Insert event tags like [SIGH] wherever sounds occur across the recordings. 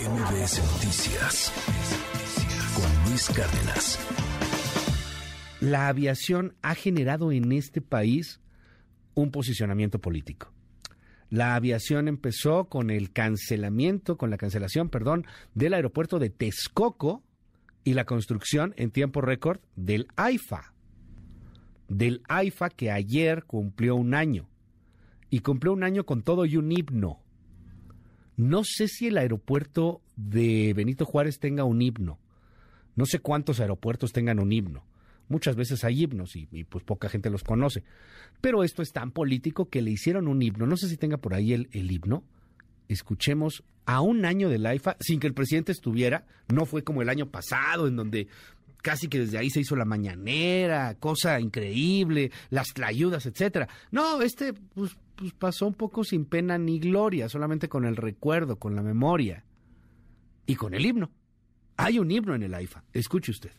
MBS Noticias con Luis Cárdenas. La aviación ha generado en este país un posicionamiento político. La aviación empezó con el cancelamiento, con la cancelación, perdón, del aeropuerto de Texcoco y la construcción en tiempo récord del AIFA. Del AIFA que ayer cumplió un año. Y cumplió un año con todo y un himno. No sé si el aeropuerto de Benito Juárez tenga un himno. No sé cuántos aeropuertos tengan un himno. Muchas veces hay himnos y, pues poca gente los conoce. Pero esto es tan político que le hicieron un himno. No sé si tenga por ahí el, el himno. Escuchemos a un año del AIFA sin que el presidente estuviera. No fue como el año pasado en donde casi que desde ahí se hizo la mañanera, cosa increíble, las tlayudas, etcétera. No, este pues, pues, pasó un poco sin pena ni gloria, solamente con el recuerdo, con la memoria y con el himno. Hay un himno en el AIFA, escuche usted.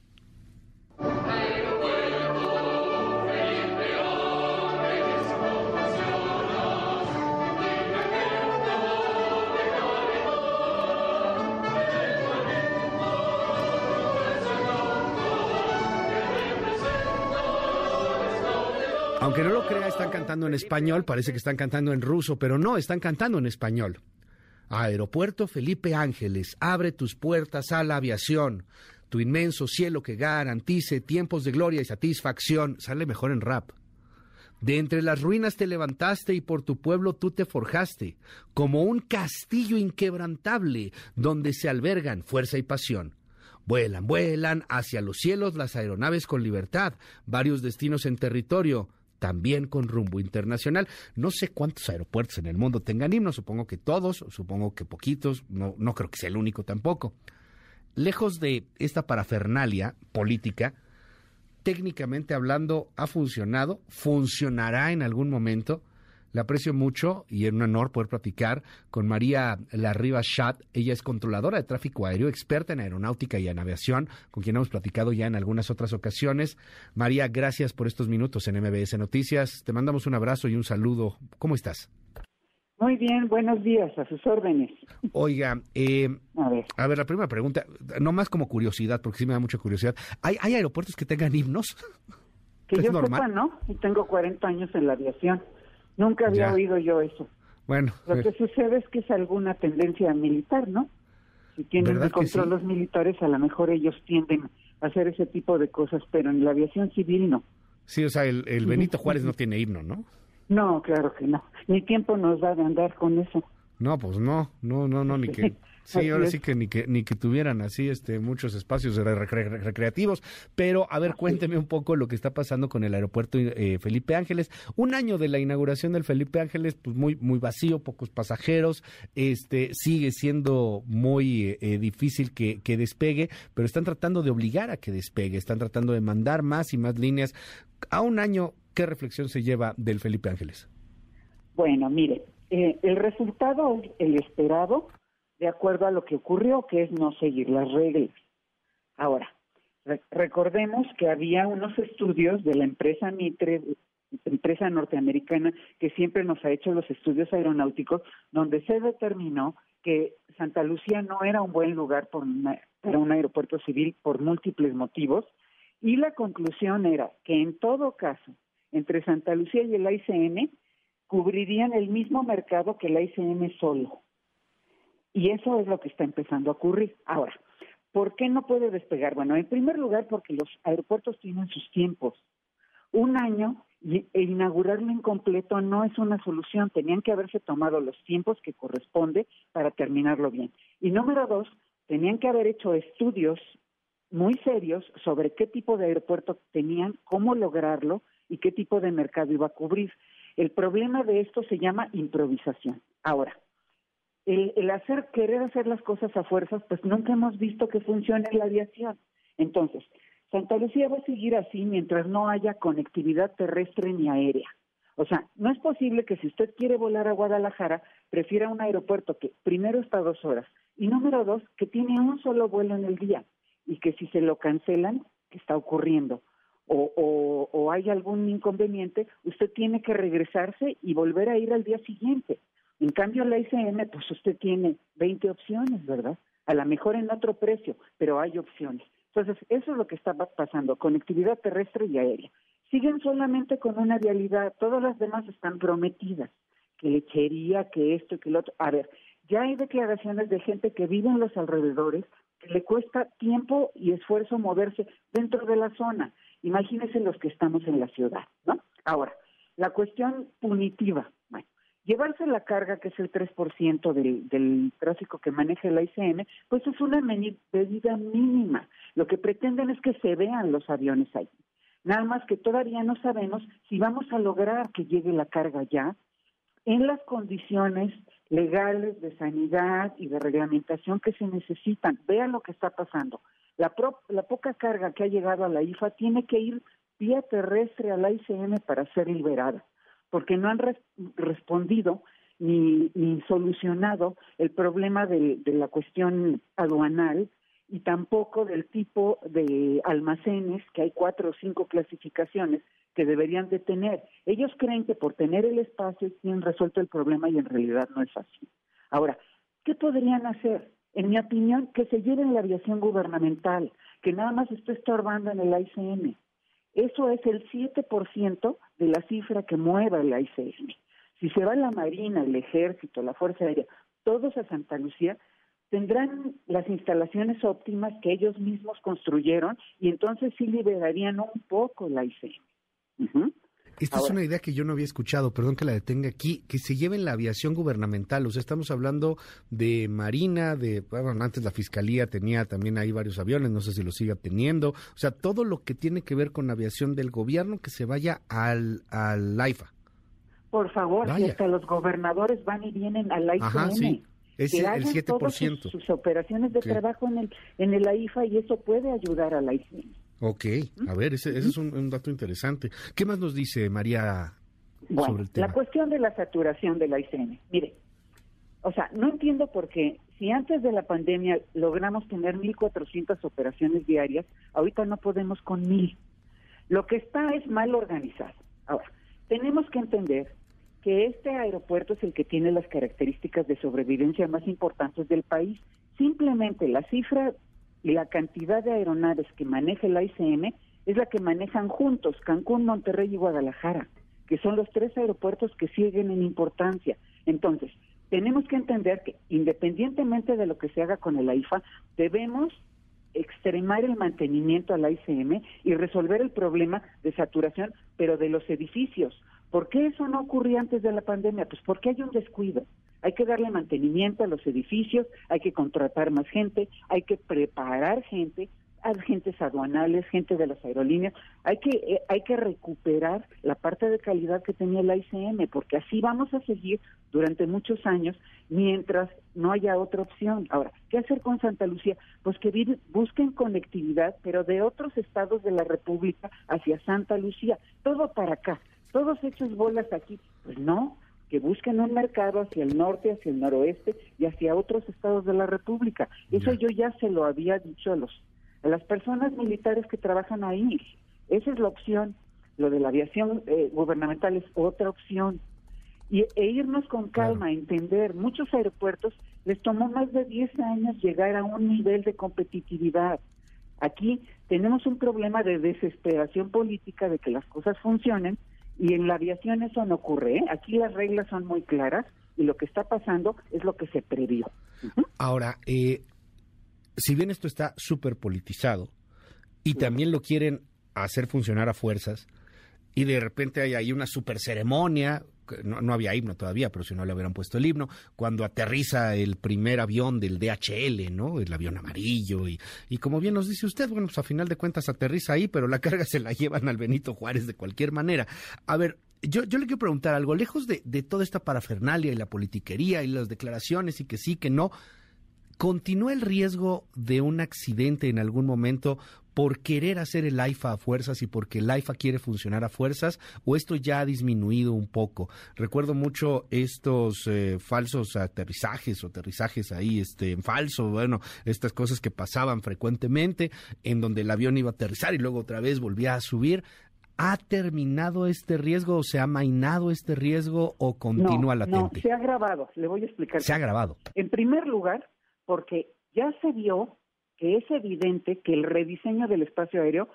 Aunque no lo crea, están cantando en español, parece que están cantando en ruso, pero no, están cantando en español. Aeropuerto Felipe Ángeles, abre tus puertas a la aviación. Tu inmenso cielo que garantice tiempos de gloria y satisfacción. Sale mejor en rap. De entre las ruinas te levantaste y por tu pueblo tú te forjaste, como un castillo inquebrantable donde se albergan fuerza y pasión. Vuelan, vuelan hacia los cielos las aeronaves con libertad, varios destinos en territorio, también con rumbo internacional. No sé cuántos aeropuertos en el mundo tengan himnos, supongo que todos, supongo que poquitos, no, no creo que sea el único tampoco. Lejos de esta parafernalia política, técnicamente hablando, ha funcionado, funcionará en algún momento le aprecio mucho y es un honor poder platicar con María Larriba Chat. Ella es controladora de tráfico aéreo, experta en aeronáutica y en aviación, con quien hemos platicado ya en algunas otras ocasiones. María, gracias por estos minutos en MBS Noticias. Te mandamos un abrazo y un saludo. ¿Cómo estás? Muy bien, buenos días, a sus órdenes. Oiga, eh, a, ver. la primera pregunta, no más como curiosidad, porque sí me da mucha curiosidad. ¿Hay, hay aeropuertos que tengan himnos? Que yo sepa, ¿no? Y tengo 40 años en la aviación. Nunca había oído yo eso. Bueno. Lo que sucede es que es alguna tendencia militar, ¿no? Si tienen el control los militares, a lo mejor ellos tienden a hacer ese tipo de cosas, pero en la aviación civil no. Sí, o sea, el, el Benito Juárez no tiene himno, ¿no? No, claro que no. Ni tiempo nos va de andar con eso. No, pues no, no, no, no, ni que [LAUGHS] Sí, ahora sí que ni que ni que tuvieran así este muchos espacios recreativos, pero a ver, cuénteme un poco lo que está pasando con el aeropuerto eh, Felipe Ángeles. Un año de la inauguración del Felipe Ángeles, pues muy muy vacío, pocos pasajeros, este sigue siendo muy eh, difícil que, que despegue, pero están tratando de obligar a que despegue, están tratando de mandar más y más líneas. A un año, ¿qué reflexión se lleva del Felipe Ángeles? Bueno, mire, eh, el resultado el esperado de acuerdo a lo que ocurrió, que es no seguir las reglas. Ahora, recordemos que había unos estudios de la empresa Mitre, empresa norteamericana, que siempre nos ha hecho los estudios aeronáuticos, donde se determinó que Santa Lucía no era un buen lugar para un aeropuerto civil por múltiples motivos, y la conclusión era que en todo caso, entre Santa Lucía y el ICN, cubrirían el mismo mercado que el ICN solo. Y eso es lo que está empezando a ocurrir. Ahora, ¿por qué no puede despegar? Bueno, en primer lugar, porque los aeropuertos tienen sus tiempos. Un año e inaugurarlo incompleto no es una solución. Tenían que haberse tomado los tiempos que corresponde para terminarlo bien. Y número dos, tenían que haber hecho estudios muy serios sobre qué tipo de aeropuerto tenían, cómo lograrlo y qué tipo de mercado iba a cubrir. El problema de esto se llama improvisación. Ahora, el, hacer, querer hacer las cosas a fuerzas, pues nunca hemos visto que funcione la aviación. Entonces, Santa Lucía va a seguir así mientras no haya conectividad terrestre ni aérea. O sea, no es posible que si usted quiere volar a Guadalajara, prefiera un aeropuerto que primero está dos horas y número dos, que tiene un solo vuelo en el día y que si se lo cancelan, que está ocurriendo, o, o, o hay algún inconveniente, usted tiene que regresarse y volver a ir al día siguiente. En cambio, la ICM, pues usted tiene 20 opciones, ¿verdad? A lo mejor en otro precio, pero hay opciones. Entonces, eso es lo que está pasando, conectividad terrestre y aérea. Siguen solamente con una vialidad, todas las demás están prometidas, que lechería, que esto, que lo otro. A ver, ya hay declaraciones de gente que vive en los alrededores, que le cuesta tiempo y esfuerzo moverse dentro de la zona. Imagínense los que estamos en la ciudad, ¿no? Ahora, la cuestión punitiva. Bueno, llevarse la carga, que es el 3% del, del tráfico que maneja el ICM, pues es una medida mínima. Lo que pretenden es que se vean los aviones ahí. Nada más que todavía no sabemos si vamos a lograr que llegue la carga ya en las condiciones legales de sanidad y de reglamentación que se necesitan. Vean lo que está pasando. La, la poca carga que ha llegado a la IFA tiene que ir vía terrestre a la ICM para ser liberada, porque no han respondido ni, ni, solucionado el problema de, de la cuestión aduanal y tampoco del tipo de almacenes, que hay cuatro o cinco clasificaciones que deberían de tener. Ellos creen que por tener el espacio tienen resuelto el problema y en realidad no es así. Ahora, ¿qué podrían hacer? En mi opinión, que se lleven la aviación gubernamental, que nada más está estorbando en el ICM. Eso es el 7% de la cifra que mueva el ICM. Si se va la Marina, el Ejército, la Fuerza Aérea, todos a Santa Lucía, tendrán las instalaciones óptimas que ellos mismos construyeron y entonces sí liberarían un poco la ICM. Esta es una idea que yo no había escuchado, perdón que la detenga aquí, que se lleve en la aviación gubernamental. O sea, estamos hablando de Marina, de, bueno, antes la Fiscalía tenía también ahí varios aviones, no sé si lo siga teniendo. O sea, todo lo que tiene que ver con aviación del gobierno que se vaya al, al AIFA. Por favor, si hasta los gobernadores van y vienen al AIFA. Ajá, sí. Es el 7%. Sus, sus, operaciones de trabajo en el, en el AIFA y eso puede ayudar a la ICM. Ok, a ver, ese, es un, dato interesante. ¿Qué más nos dice María sobre el tema? La cuestión de la saturación de la ICM. Mire, o sea, no entiendo por qué, si antes de la pandemia logramos tener 1.400 operaciones diarias, ahorita no podemos con 1.000. Lo que está es mal organizado. Ahora, tenemos que entender que este aeropuerto es el que tiene las características de sobrevivencia más importantes del país. Simplemente la cifra la cantidad de aeronaves que maneja el ICM es la que manejan juntos Cancún, Monterrey y Guadalajara, que son los tres aeropuertos que siguen en importancia. Entonces, tenemos que entender que independientemente de lo que se haga con el AIFA, debemos extremar el mantenimiento al ICM y resolver el problema de saturación, pero de los edificios. ¿Por qué eso no ocurría antes de la pandemia? Pues porque hay un descuido. Hay que darle mantenimiento a los edificios, hay que contratar más gente, hay que preparar gente, agentes aduanales, gente de las aerolíneas, hay que eh, hay que recuperar la parte de calidad que tenía la ICM, porque así vamos a seguir durante muchos años mientras no haya otra opción. Ahora, ¿qué hacer con Santa Lucía? Pues que busquen conectividad, pero de otros estados de la República hacia Santa Lucía, todo para acá, todos hechos bolas aquí. Pues no, que busquen un mercado hacia el norte, hacia el noroeste y hacia otros estados de la República. Eso yo ya se lo había dicho a los a las personas militares que trabajan ahí. Esa es la opción. Lo de la aviación eh, gubernamental es otra opción. Y, e irnos con calma, a entender, muchos aeropuertos les tomó más de 10 años llegar a un nivel de competitividad. Aquí tenemos un problema de desesperación política de que las cosas funcionen y en la aviación eso no ocurre. ¿eh? Aquí las reglas son muy claras y lo que está pasando es lo que se previó. Ahora, eh, si bien esto está súper politizado y también lo quieren hacer funcionar a fuerzas, y de repente hay ahí una super ceremonia no, había himno todavía, pero si no le hubieran puesto el himno, cuando aterriza el primer avión del DHL, ¿no? El avión amarillo, y, como bien nos dice usted, bueno, pues a final de cuentas aterriza ahí, pero la carga [LAUGHS] se la llevan al Benito Juárez de cualquier manera. A ver, yo, yo le quiero preguntar algo, lejos de toda esta parafernalia y la politiquería y las declaraciones y que sí, que no, ¿continúa el riesgo de un accidente en algún momento por querer hacer el AIFA a fuerzas y porque el AIFA quiere funcionar a fuerzas o esto ya ha disminuido un poco. Recuerdo mucho estos eh, falsos aterrizajes o aterrizajes ahí este, en falso, bueno, estas cosas que pasaban frecuentemente en donde el avión iba a aterrizar y luego otra vez volvía a subir. ¿Ha terminado este riesgo o se ha mainado este riesgo o continúa latente? No, se ha agravado. Le voy a explicar. Se ha agravado. En primer lugar, porque ya se vio que es evidente que el rediseño del espacio aéreo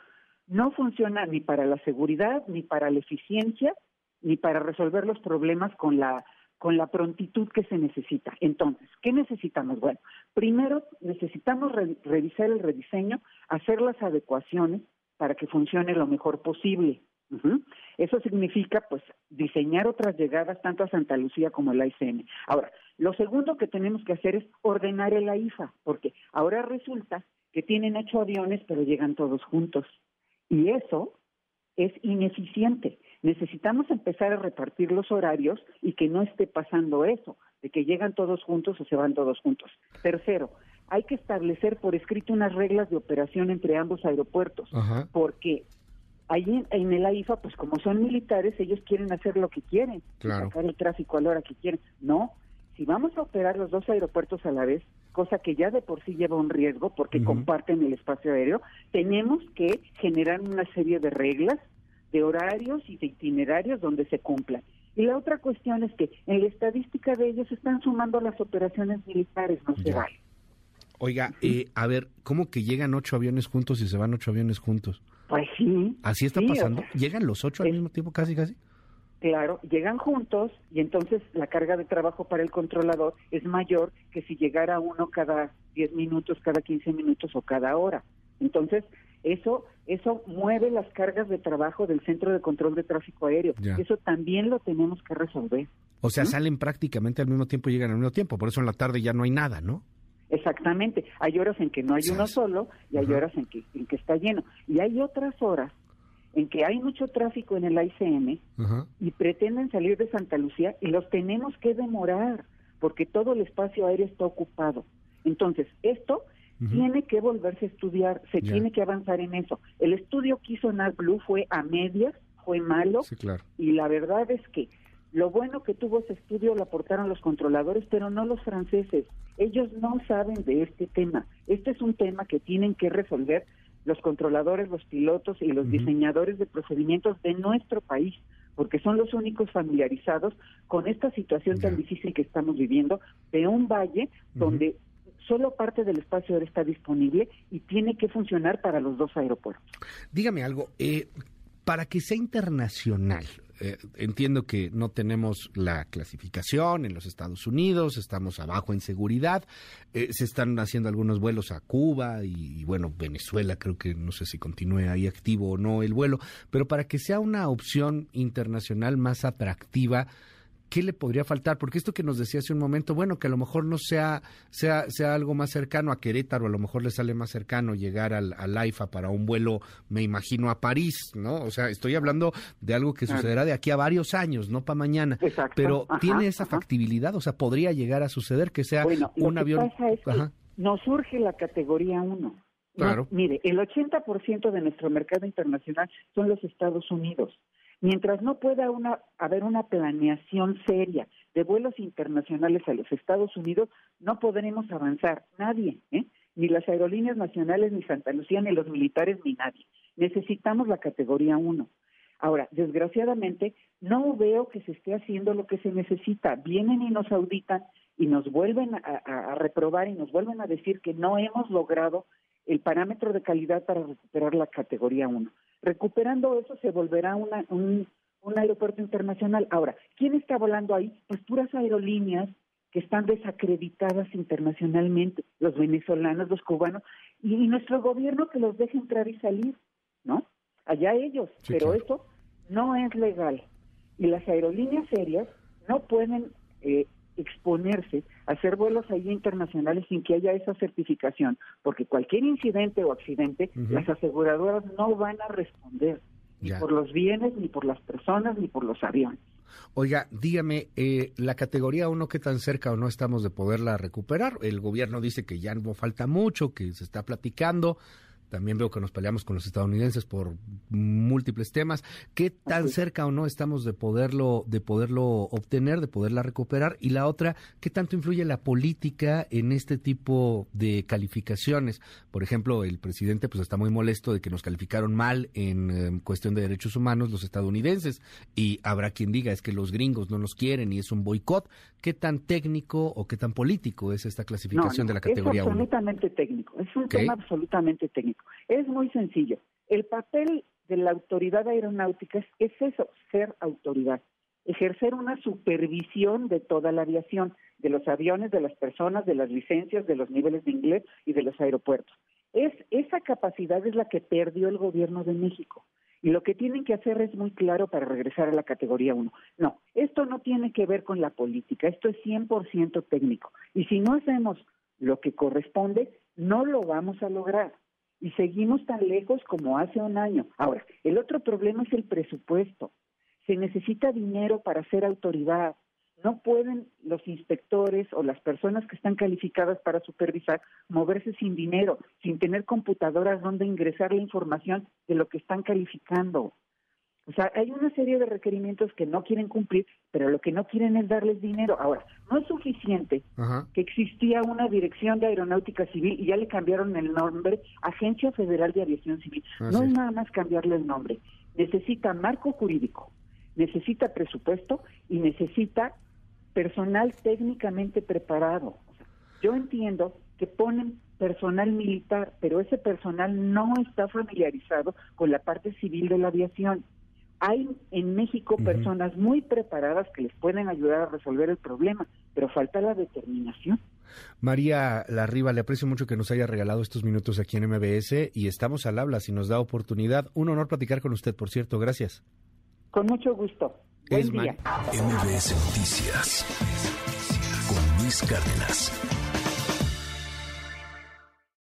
no funciona ni para la seguridad, ni para la eficiencia, ni para resolver los problemas con la con la prontitud que se necesita. Entonces, ¿qué necesitamos? Bueno, primero necesitamos revisar el rediseño, hacer las adecuaciones para que funcione lo mejor posible. Eso significa, pues, diseñar otras llegadas tanto a Santa Lucía como a la ICM. Ahora, lo segundo que tenemos que hacer es ordenar el AIFA, porque ahora resulta que tienen ocho aviones, pero llegan todos juntos. Y eso es ineficiente. Necesitamos empezar a repartir los horarios y que no esté pasando eso, de que llegan todos juntos o se van todos juntos. Tercero, hay que establecer por escrito unas reglas de operación entre ambos aeropuertos, porque ahí en, el AIFA, pues como son militares, ellos quieren hacer lo que quieren, sacar el tráfico a la hora que quieren. No, si vamos a operar los dos aeropuertos a la vez, cosa que ya de por sí lleva un riesgo porque comparten el espacio aéreo, tenemos que generar una serie de reglas, de horarios y de itinerarios donde se cumplan. Y la otra cuestión es que en la estadística de ellos están sumando las operaciones militares, no se vale. Oiga, eh, a ver, ¿cómo que llegan ocho aviones juntos y se van ocho aviones juntos? Pues sí. ¿Así está pasando? ¿Llegan los ocho al mismo tiempo casi, casi? Claro, llegan juntos y entonces la carga de trabajo para el controlador es mayor que si llegara uno cada 10 minutos, cada 15 minutos o cada hora. Entonces, eso eso mueve las cargas de trabajo del Centro de Control de Tráfico Aéreo. Eso también lo tenemos que resolver. O sea, salen prácticamente al mismo tiempo y llegan al mismo tiempo, por eso en la tarde ya no hay nada, ¿no? Exactamente. Hay horas en que no hay uno solo y hay horas en que, en que está lleno. Y hay otras horas en que hay mucho tráfico en el ICM y pretenden salir de Santa Lucía y los tenemos que demorar porque todo el espacio aéreo está ocupado. Entonces, esto tiene que volverse a estudiar, se tiene que avanzar en eso. El estudio que hizo Blue fue a medias, fue malo, y la verdad es que lo bueno que tuvo ese estudio lo aportaron los controladores, pero no los franceses. Ellos no saben de este tema. Este es un tema que tienen que resolver los controladores, los pilotos y los diseñadores de procedimientos de nuestro país, porque son los únicos familiarizados con esta situación tan difícil que estamos viviendo de un valle donde solo parte del espacio aéreo está disponible y tiene que funcionar para los dos aeropuertos. Dígame algo, eh, para que sea internacional, eh, entiendo que no tenemos la clasificación en los Estados Unidos, estamos abajo en seguridad, eh, se están haciendo algunos vuelos a Cuba y, bueno, Venezuela creo que no sé si continúe ahí activo o no el vuelo, pero para que sea una opción internacional más atractiva, ¿qué le podría faltar? Porque esto que nos decía hace un momento, bueno, que a lo mejor no sea, sea, sea algo más cercano a Querétaro, a lo mejor le sale más cercano llegar al, al AIFA para un vuelo, me imagino, a París, ¿no? O sea, estoy hablando de algo que sucederá de aquí a varios años, no para mañana. Exacto. Pero ¿tiene esa factibilidad? O sea, ¿podría llegar a suceder que sea un avión? Pasa es que nos surge la categoría 1. Claro. mire, el 80% de nuestro mercado internacional son los Estados Unidos. Mientras no pueda una, haber una planeación seria de vuelos internacionales a los Estados Unidos, no podremos avanzar, nadie, ¿eh? ni las aerolíneas nacionales, ni Santa Lucía, ni los militares, ni nadie. Necesitamos la categoría 1. Ahora, desgraciadamente, no veo que se esté haciendo lo que se necesita. Vienen y nos auditan y nos vuelven a, a reprobar y nos vuelven a decir que no hemos logrado el parámetro de calidad para recuperar la categoría 1. Recuperando eso se volverá una, un, un aeropuerto internacional. Ahora, ¿quién está volando ahí? Pues puras aerolíneas que están desacreditadas internacionalmente, los venezolanos, los cubanos, y, nuestro gobierno que los deje entrar y salir, ¿no? Allá ellos, pero eso no es legal. Y las aerolíneas serias no pueden eh, exponerse a hacer vuelos ahí internacionales sin que haya esa certificación, porque cualquier incidente o accidente, las aseguradoras no van a responder, ni por los bienes, ni por las personas, ni por los aviones. Oiga, dígame, eh, la categoría 1, ¿qué tan cerca o no estamos de poderla recuperar? El gobierno dice que ya no falta mucho, que se está platicando, también veo que nos peleamos con los estadounidenses por múltiples temas. ¿Qué tan cerca o no estamos de poderlo, de poderlo obtener, de poderla recuperar? Y la otra, ¿qué tanto influye la política en este tipo de calificaciones? Por ejemplo, el presidente pues está muy molesto de que nos calificaron mal en em, cuestión de derechos humanos los estadounidenses. Y habrá quien diga es que los gringos no nos quieren y es un boicot. ¿Qué tan técnico o qué tan político es esta clasificación de la categoría 1? Es absolutamente técnico, es un tema absolutamente técnico. Es muy sencillo. El papel de la autoridad aeronáutica es eso, ser autoridad, ejercer una supervisión de toda la aviación, de los aviones, de las personas, de las licencias, de los niveles de inglés y de los aeropuertos. Es esa capacidad es la que perdió el gobierno de México. Y lo que tienen que hacer es muy claro para regresar a la categoría 1. No, esto no tiene que ver con la política, esto es 100% técnico. Y si no hacemos lo que corresponde, no lo vamos a lograr y seguimos tan lejos como hace un año. Ahora, el otro problema es el presupuesto. Se necesita dinero para ser autoridad. No pueden los inspectores o las personas que están calificadas para supervisar moverse sin dinero, sin tener computadoras donde ingresar la información de lo que están calificando. O sea, hay una serie de requerimientos que no quieren cumplir, pero lo que no quieren es darles dinero. Ahora, no es suficiente que existía una dirección de aeronáutica civil y ya le cambiaron el nombre, Agencia Federal de Aviación Civil. no es nada más cambiarle el nombre. Necesita marco jurídico, necesita presupuesto y necesita personal técnicamente preparado. yo entiendo que ponen personal militar, pero ese personal no está familiarizado con la parte civil de la aviación. Hay en México personas muy preparadas que les pueden ayudar a resolver el problema, pero falta la determinación. María Larriba, le aprecio mucho que nos haya regalado estos minutos aquí en MBS y estamos al habla si nos da oportunidad. Un honor platicar con usted, por cierto. Gracias. Con mucho gusto. Buen día. MBS Noticias con Luis Cárdenas.